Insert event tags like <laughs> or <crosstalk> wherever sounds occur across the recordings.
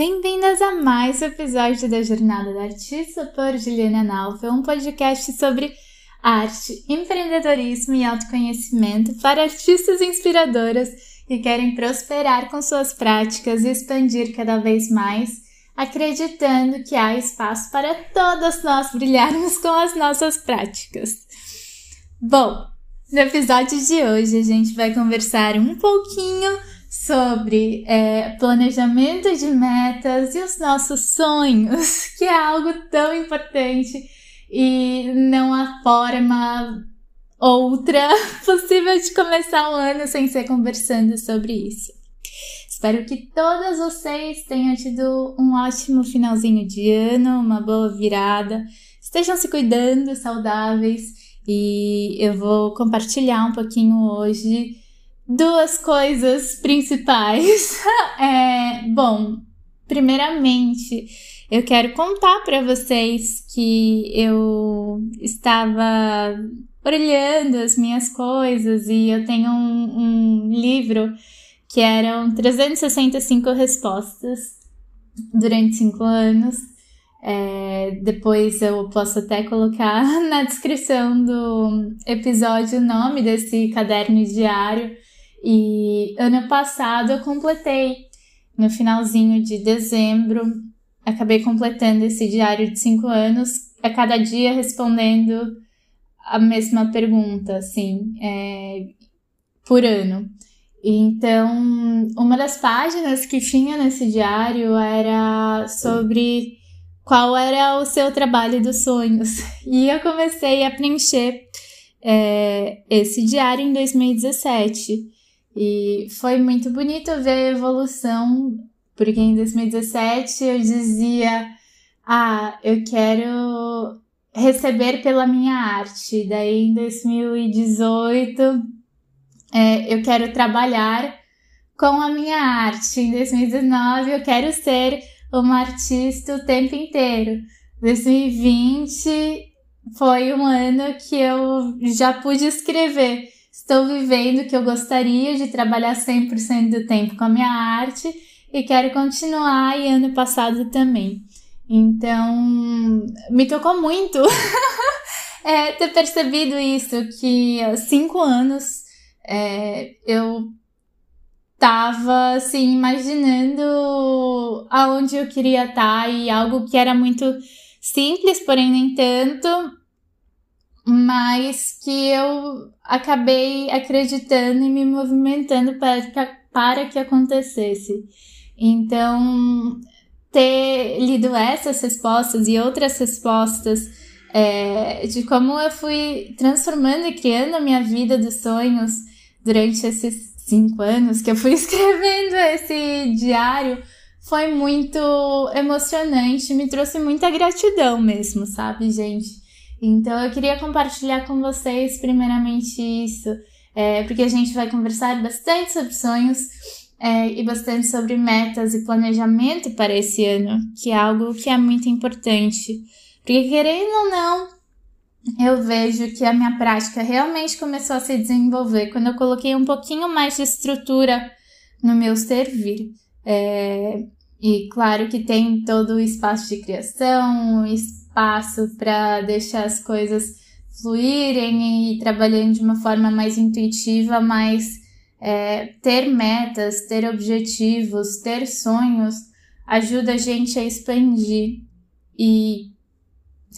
Bem-vindas a mais um episódio da Jornada da Artista por Juliana Nalva, um podcast sobre arte, empreendedorismo e autoconhecimento para artistas inspiradoras que querem prosperar com suas práticas e expandir cada vez mais, acreditando que há espaço para todas nós brilharmos com as nossas práticas. Bom, no episódio de hoje a gente vai conversar um pouquinho sobre é, planejamento de metas e os nossos sonhos, <laughs> que é algo tão importante e não há forma outra <laughs> possível de começar o ano sem ser conversando sobre isso. Espero que todas vocês tenham tido um ótimo finalzinho de ano, uma boa virada, estejam se cuidando, saudáveis e eu vou compartilhar um pouquinho hoje duas coisas principais. <laughs> é, bom, primeiramente, eu quero contar para vocês que eu estava olhando as minhas coisas e eu tenho um, um livro que eram 365 respostas durante cinco anos. É, depois eu posso até colocar <laughs> na descrição do episódio o nome desse caderno diário e ano passado eu completei, no finalzinho de dezembro, acabei completando esse diário de cinco anos, a cada dia respondendo a mesma pergunta, assim, é, por ano. Então, uma das páginas que tinha nesse diário era sobre qual era o seu trabalho dos sonhos. <laughs> E eu comecei a preencher é, esse diário em 2017. E foi muito bonito ver a evolução, porque em 2017 eu dizia: Ah, eu quero receber pela minha arte. Daí em 2018 é, eu quero trabalhar com a minha arte. Em 2019 eu quero ser uma artista o tempo inteiro. 2020 foi um ano que eu já pude escrever Estou vivendo o que eu gostaria de trabalhar 100% do tempo com a minha arte e quero continuar e ano passado também. Então, me tocou muito <laughs> é, ter percebido isso, que há cinco anos é, eu tava assim imaginando aonde eu queria estar e algo que era muito simples, porém nem tanto, mas que eu acabei acreditando e me movimentando para para que acontecesse. Então, ter lido essas respostas e outras respostas é, de como eu fui transformando e criando a minha vida dos sonhos durante esses cinco anos que eu fui <laughs> escrevendo esse diário foi muito emocionante, me trouxe muita gratidão mesmo, sabe, gente? Então eu queria compartilhar com vocês primeiramente isso, é, porque a gente vai conversar bastante sobre sonhos é, e bastante sobre metas e planejamento para esse ano, que é algo que é muito importante. Porque querendo ou não, eu vejo que a minha prática realmente começou a se desenvolver quando eu coloquei um pouquinho mais de estrutura no meu servir. É, e claro que tem todo o espaço de criação, espaço para deixar as coisas fluírem e trabalhando de uma forma mais intuitiva, mas é, ter metas, ter objetivos, ter sonhos ajuda a gente a expandir e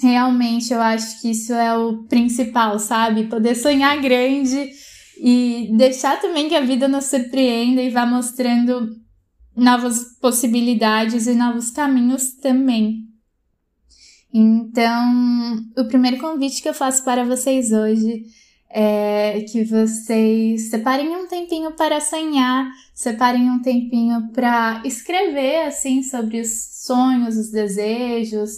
realmente eu acho que isso é o principal, sabe? Poder sonhar grande e deixar também que a vida nos surpreenda e vá mostrando novas possibilidades e novos caminhos também. Então, o primeiro convite que eu faço para vocês hoje é que vocês separem um tempinho para sonhar, separem um tempinho para escrever assim sobre os sonhos, os desejos,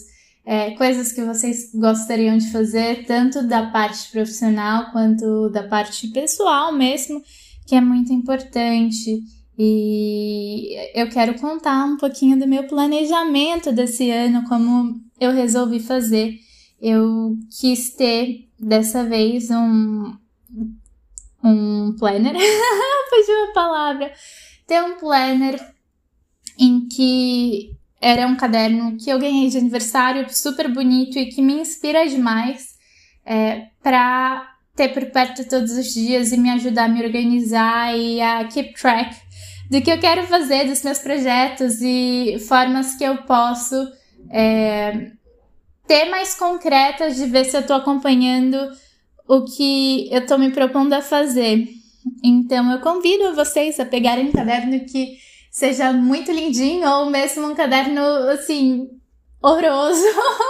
é, coisas que vocês gostariam de fazer, tanto da parte profissional quanto da parte pessoal mesmo, que é muito importante. E eu quero contar um pouquinho do meu planejamento desse ano, como eu resolvi fazer. Eu quis ter dessa vez um um planner, <laughs> fugiu a palavra, ter um planner em que era um caderno que eu ganhei de aniversário, super bonito e que me inspira demais é, para ter por perto todos os dias e me ajudar a me organizar e a keep track do que eu quero fazer, dos meus projetos e formas que eu posso é, ter mais concretas de ver se eu estou acompanhando o que eu estou me propondo a fazer. Então eu convido vocês a pegarem um caderno que seja muito lindinho ou mesmo um caderno assim horroroso,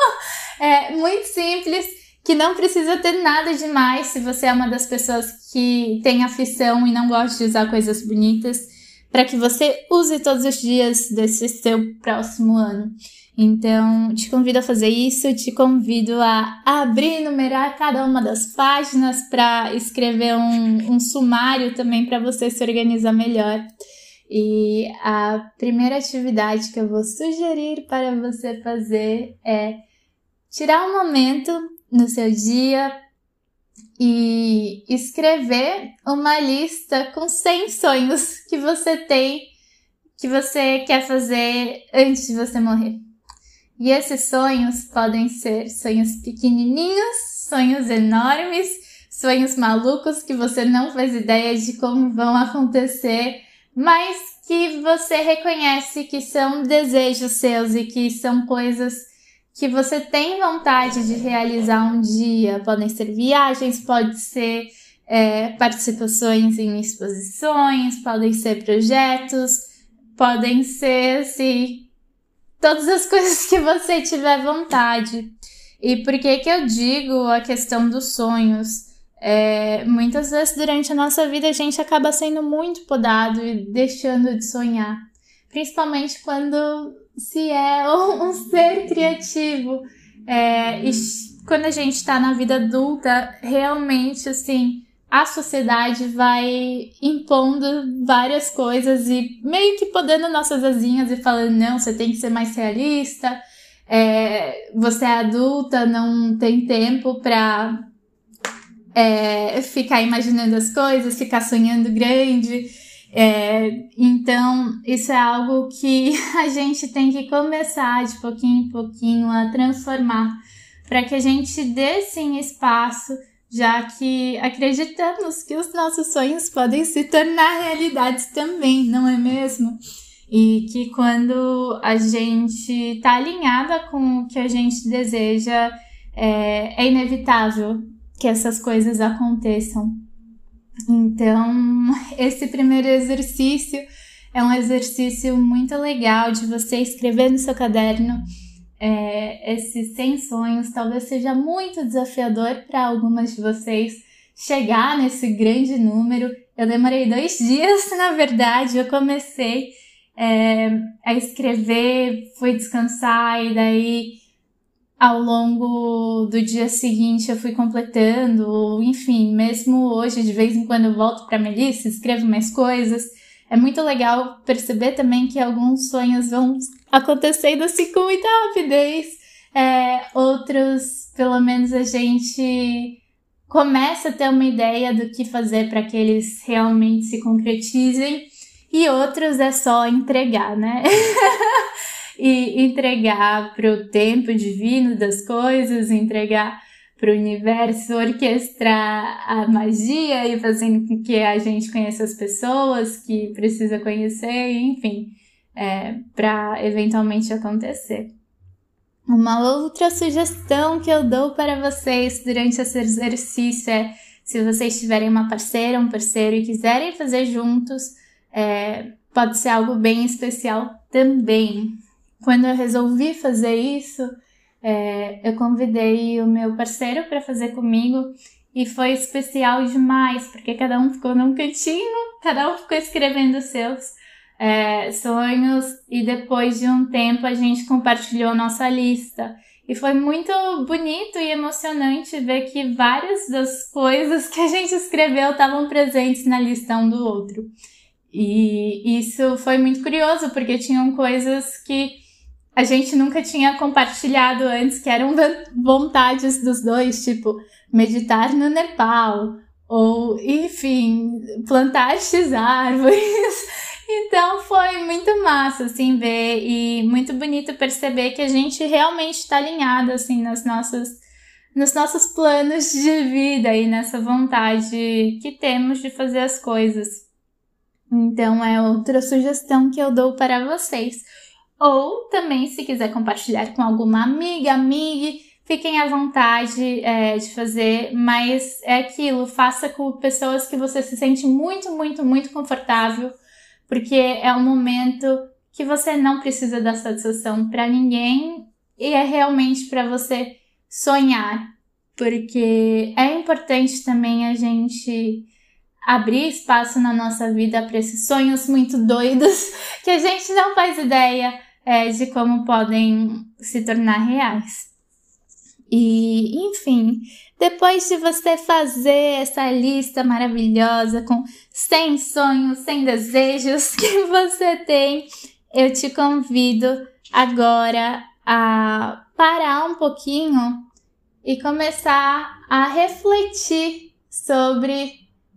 <laughs> é muito simples, que não precisa ter nada demais se você é uma das pessoas que tem aflição e não gosta de usar coisas bonitas, para que você use todos os dias desse seu próximo ano. Então, te convido a fazer isso, te convido a abrir e numerar cada uma das páginas para escrever um, um sumário também para você se organizar melhor. E a primeira atividade que eu vou sugerir para você fazer é tirar um momento no seu dia e escrever uma lista com 100 sonhos que você tem, que você quer fazer antes de você morrer. E esses sonhos podem ser sonhos pequenininhos, sonhos enormes, sonhos malucos que você não faz ideia de como vão acontecer, mas que você reconhece que são desejos seus e que são coisas que você tem vontade de realizar um dia. Podem ser viagens, pode ser é, participações em exposições, podem ser projetos, podem ser assim, todas as <laughs> coisas que você tiver vontade. E por que que eu digo a questão dos sonhos? É, muitas vezes durante a nossa vida a gente acaba sendo muito podado e deixando de sonhar. Principalmente quando se é um, ser criativo. É, e quando a gente está na vida adulta, realmente assim, a sociedade vai impondo várias coisas e meio que podando nossas asinhas e falando: não, você tem que ser mais realista, é, você é adulta, não tem tempo para é, ficar imaginando as coisas, ficar sonhando grande. É, então, isso é algo que <laughs> a gente tem que começar de pouquinho em pouquinho a transformar para que a gente dê sim espaço já que acreditamos que os nossos sonhos podem se tornar realidades também, não é mesmo? E que quando a gente está alinhada com o que a gente deseja, é, é inevitável que essas coisas aconteçam. Então, <laughs> esse primeiro exercício é um exercício muito legal de você escrever no seu caderno é, esses 100 sonhos talvez seja muito desafiador para algumas de vocês chegar nesse grande número. Eu demorei dois <laughs> dias, na verdade, eu comecei é, a escrever, fui descansar e daí ao longo do dia seguinte eu fui completando, enfim, mesmo hoje de vez em quando eu volto para Melissa, escrevo mais coisas. É muito legal perceber também que alguns sonhos vão acontecendo assim com muita rapidez. É, outros, pelo menos a gente começa a ter uma ideia do que fazer para que eles realmente se concretizem. E outros é só entregar, né? <laughs> e entregar para o tempo divino das coisas, entregar para o universo orquestrar a magia e fazendo com que a gente conheça as pessoas que precisa conhecer, enfim, é, para eventualmente acontecer. Uma outra sugestão que eu dou para vocês durante esse exercício é se vocês tiverem uma parceira, um parceiro e quiserem fazer juntos, é, pode ser algo bem especial também. Quando eu resolvi fazer isso, é, eu convidei o meu parceiro para fazer comigo e foi especial demais, porque cada um ficou num cantinho, cada um ficou escrevendo seus é, sonhos e depois de um tempo a gente compartilhou nossa lista. E foi muito bonito e emocionante ver que várias das coisas que a gente escreveu estavam presentes na lista um do outro. E isso foi muito curioso, porque tinham coisas que a gente nunca tinha compartilhado antes, que eram vontades dos dois, tipo meditar no Nepal, ou enfim, plantar X árvores. <laughs> Então foi muito massa, assim, ver e muito bonito perceber que a gente realmente está alinhado, assim, nas nossas, nos nossos planos de vida e nessa vontade que temos de fazer as coisas. Então é outra sugestão que eu dou para vocês. Ou também, se quiser compartilhar com alguma amiga, amiga, fiquem à vontade é, de fazer, mas é aquilo, faça com pessoas que você se sente muito, muito, muito confortável, porque é um momento que você não precisa dar satisfação para ninguém e é realmente para você sonhar, porque é importante também a gente abrir espaço na nossa vida para esses sonhos muito doidos <laughs> que a gente não faz ideia é, de como podem se tornar reais. E, enfim, depois de você fazer essa lista maravilhosa com 100 sonhos, 100 desejos que <laughs> você tem, eu te convido agora a parar um pouquinho e começar a refletir sobre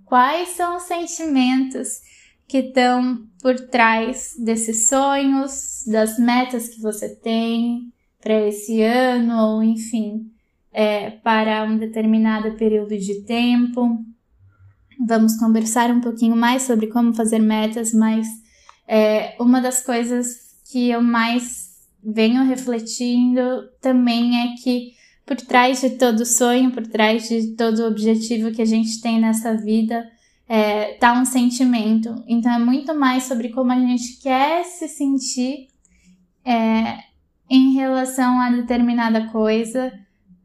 quais são os sentimentos que estão por trás desses sonhos, das metas que você tem para esse ano, ou enfim, é, para um determinado período de tempo. Vamos conversar um pouquinho mais sobre como fazer metas, mas é, uma das coisas que eu mais venho refletindo também é que por trás de todo sonho, por trás de todo objetivo que a gente tem nessa vida, é, tá um sentimento. Então é muito mais sobre como a gente quer se sentir é, em relação a determinada coisa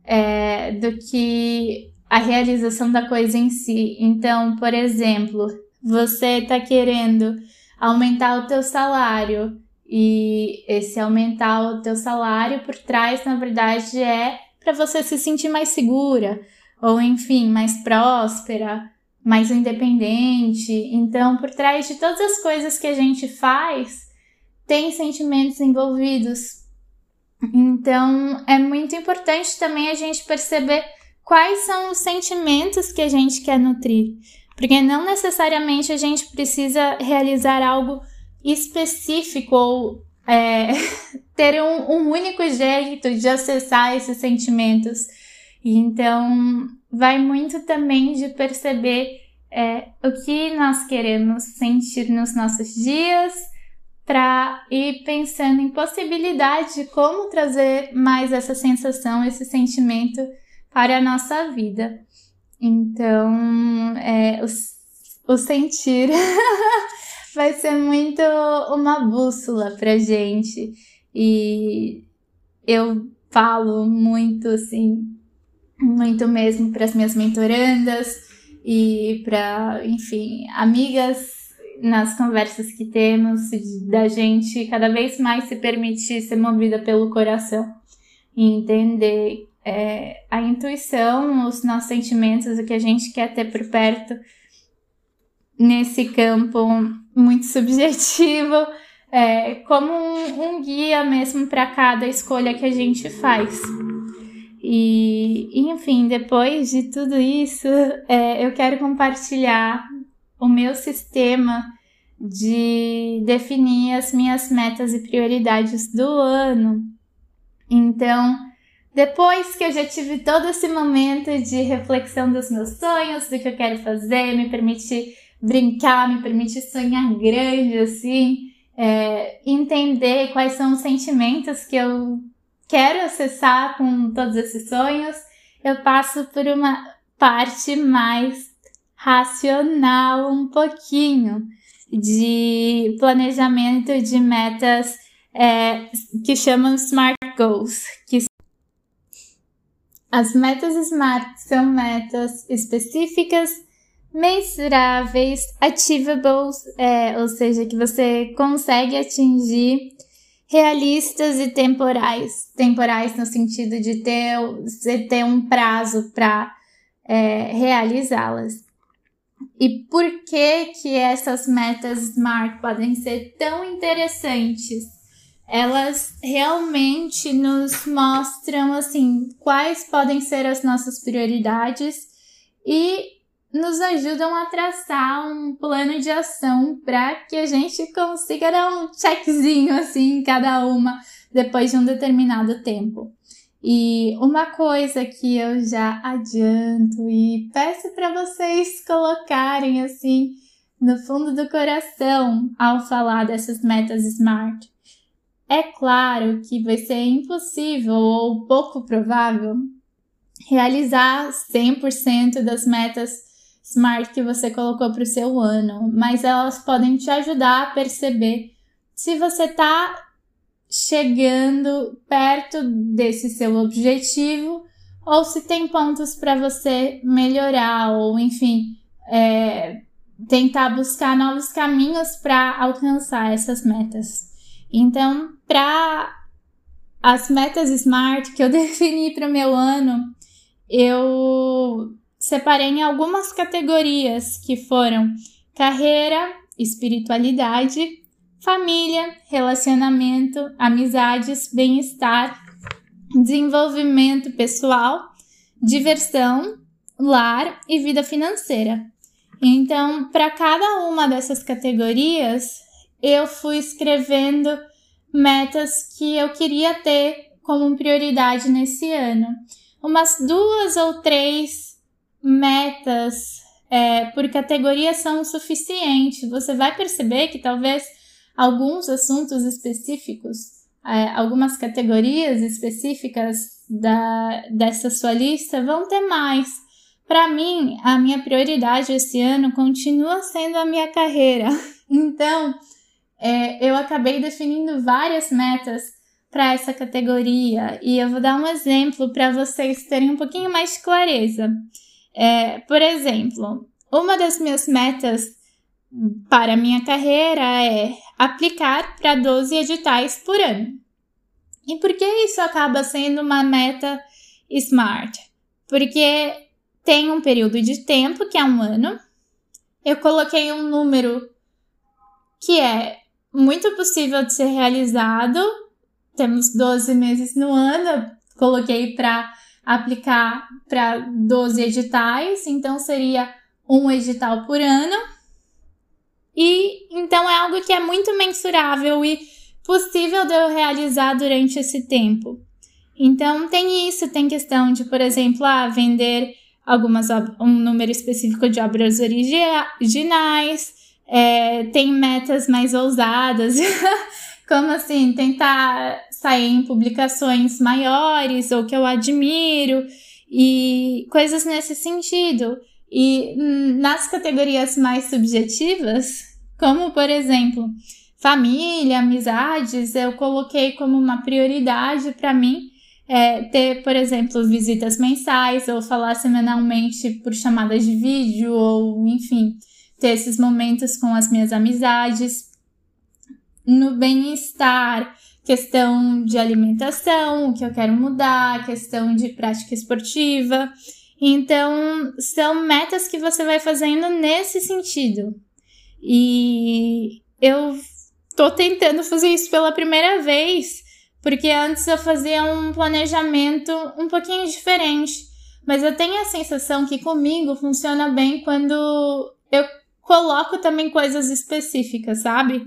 é, do que a realização da coisa em si. Então, por exemplo, você está querendo aumentar o teu salário e esse aumentar o teu salário por trás, na verdade, é para você se sentir mais segura ou enfim, mais próspera mais independente. Então, por trás de todas as coisas que a gente faz, tem sentimentos envolvidos. Então, é muito importante também a gente perceber quais são os sentimentos que a gente quer nutrir. Porque não necessariamente a gente precisa realizar algo específico ou é, <laughs> ter um, um único jeito de acessar esses sentimentos. Então, vai muito também de perceber é, o que nós queremos sentir nos nossos dias para ir pensando em possibilidade de como trazer mais essa sensação, esse sentimento para a nossa vida. Então, é, o, o sentir <laughs> vai ser muito uma bússola para gente. E eu falo muito assim muito mesmo para as minhas mentorandas e para, enfim, amigas nas conversas que temos, da gente cada vez mais se permitir ser movida pelo coração e entender é, a intuição, os nossos sentimentos, o que a gente quer ter por perto nesse campo muito subjetivo, é, como um, um guia mesmo para cada escolha que a gente faz. E, enfim, depois de tudo isso, é, eu quero compartilhar o meu sistema de definir as minhas metas e prioridades do ano. Então, depois que eu já tive todo esse momento de reflexão dos meus sonhos, do que eu quero fazer, me permitir brincar, me permitir sonhar grande, assim, é, entender quais são os sentimentos que eu quero acessar com todos esses sonhos, eu passo por uma parte mais racional um pouquinho de planejamento de metas é, que chamam Smart Goals. Que as metas Smart são metas específicas, mensuráveis, achievables, é, ou seja, que você consegue atingir realistas e temporais. Temporais no sentido de ter, de ter um prazo para é, realizá-las. E por que que essas metas SMART podem ser tão interessantes? Elas realmente nos mostram assim quais podem ser as nossas prioridades e nos ajudam a traçar um plano de ação para que a gente consiga dar um checkzinho assim em cada uma depois de um determinado tempo. E uma coisa que eu já adianto e peço para vocês colocarem assim no fundo do coração ao falar dessas metas SMART. É claro que vai ser impossível ou pouco provável realizar 100% das metas SMART que você colocou para o seu ano, mas elas podem te ajudar a perceber se você está chegando perto desse seu objetivo ou se tem pontos para você melhorar ou, enfim, é, tentar buscar novos caminhos para alcançar essas metas. Então, para as metas SMART que eu <laughs> defini para o meu ano, eu separei em algumas categorias que foram carreira, espiritualidade, família, relacionamento, amizades, bem-estar, desenvolvimento pessoal, diversão, lar e vida financeira. Então, para cada uma dessas categorias, eu fui escrevendo metas que eu queria ter como prioridade nesse ano. Umas duas ou três metas é, por categoria são o suficiente. Você vai perceber que talvez alguns assuntos específicos, é, algumas categorias específicas da, dessa sua lista vão ter mais. Para mim, a minha prioridade esse ano continua sendo a minha carreira. <laughs> Então, é, eu acabei definindo várias metas para essa categoria e eu vou dar um exemplo para vocês terem um pouquinho mais de clareza. É, por exemplo, uma das minhas metas para minha carreira é aplicar para 12 editais por ano. E por que isso acaba sendo uma meta smart? Porque tem um período de tempo, que é um ano. Eu coloquei um número que é muito possível de ser realizado. Temos 12 meses no ano, coloquei para aplicar para 12 editais, então seria um edital por ano. E então é algo que é muito mensurável e possível de eu realizar durante esse tempo. Então tem isso, tem questão de, por exemplo, ah, vender algumas um número específico de obras originais, é, tem metas mais ousadas, <laughs> como assim, tentar sair em publicações maiores ou que eu admiro e coisas nesse sentido. E nas categorias mais subjetivas, como por exemplo, família, amizades, eu coloquei como uma prioridade para mim é, ter, por exemplo, visitas mensais ou falar semanalmente por chamadas de vídeo ou, enfim, ter esses momentos com as minhas amizades no bem-estar, questão de alimentação, o que eu quero mudar, questão de prática esportiva. Então, são metas que você vai fazendo nesse sentido. E eu tô tentando fazer isso pela primeira vez, porque antes eu fazia um planejamento um pouquinho diferente. Mas eu tenho a sensação que comigo funciona bem quando eu coloco também coisas específicas, sabe?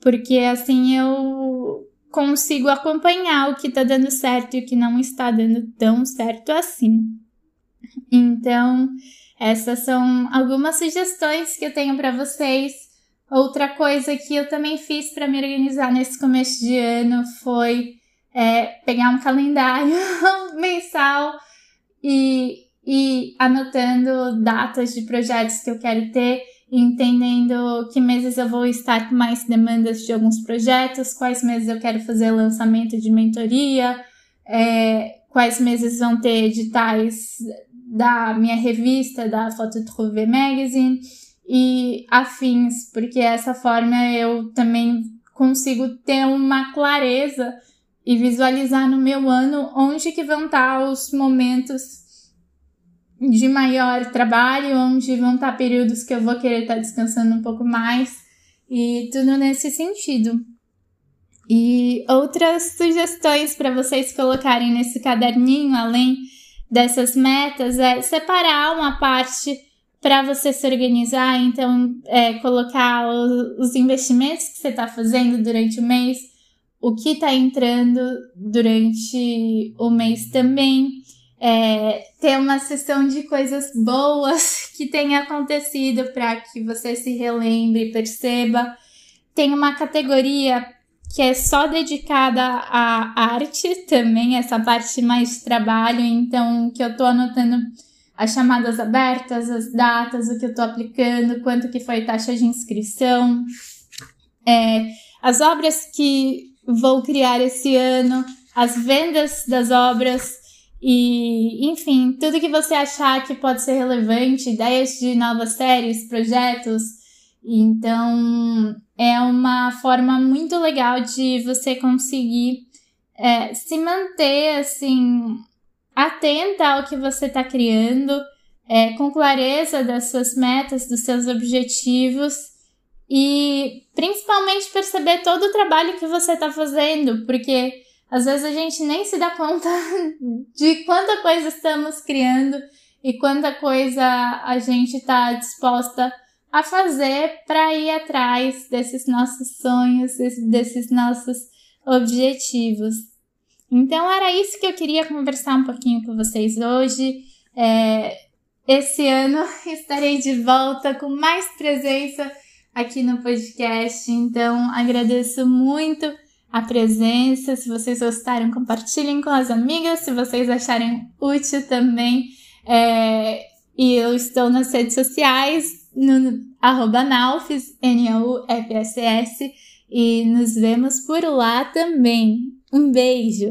Porque assim eu consigo acompanhar o que tá dando certo e o que não está dando tão certo assim. Então, essas são algumas sugestões que eu tenho para vocês. Outra coisa que eu também fiz para me organizar nesse começo de ano foi é, pegar um calendário <laughs> mensal e, e anotando datas de projetos que eu quero ter entendendo que meses eu vou estar com mais demandas de alguns projetos, quais meses eu quero fazer lançamento de mentoria, é, quais meses vão ter editais da minha revista, da Photo Trouvé Magazine e afins, porque essa forma eu também consigo ter uma clareza e visualizar no meu ano onde que vão estar os momentos de maior trabalho, onde vão estar períodos que eu vou querer estar descansando um pouco mais e tudo nesse sentido. E outras sugestões para vocês colocarem nesse caderninho, além dessas metas, é separar uma parte para você se organizar, então é, colocar os, os investimentos que você está fazendo durante o mês, o que está entrando durante o mês também. É, ter uma sessão de coisas boas <laughs> que tenha acontecido para que você se relembre, perceba. Tem uma categoria que é só dedicada à arte <laughs> também, essa parte mais de trabalho, então que eu tô anotando as chamadas abertas, as datas, o que eu tô aplicando, quanto que foi taxa de inscrição, é, as obras que vou criar esse ano, as vendas das obras e, enfim, tudo que você achar que pode ser relevante, ideias de novas séries, projetos. Então, é uma forma muito legal de você conseguir é, se manter assim atenta ao que você está criando, é, com clareza das suas metas, dos seus objetivos e principalmente perceber todo o trabalho que você está fazendo, porque às vezes a gente nem se dá conta <laughs> de quanta coisa estamos criando e quanta coisa a gente está disposta a fazer para ir atrás desses nossos sonhos, desses nossos objetivos. Então era isso que eu queria conversar um pouquinho com vocês hoje. É, esse ano <laughs> estarei de volta com mais presença aqui no podcast. Então agradeço muito a presença. Se vocês gostaram, compartilhem com as amigas. Se vocês acharem útil também. É, e eu estou nas redes sociais no arroba Naufs, N-A-U-F-S-S, e nos vemos por lá também. Um beijo!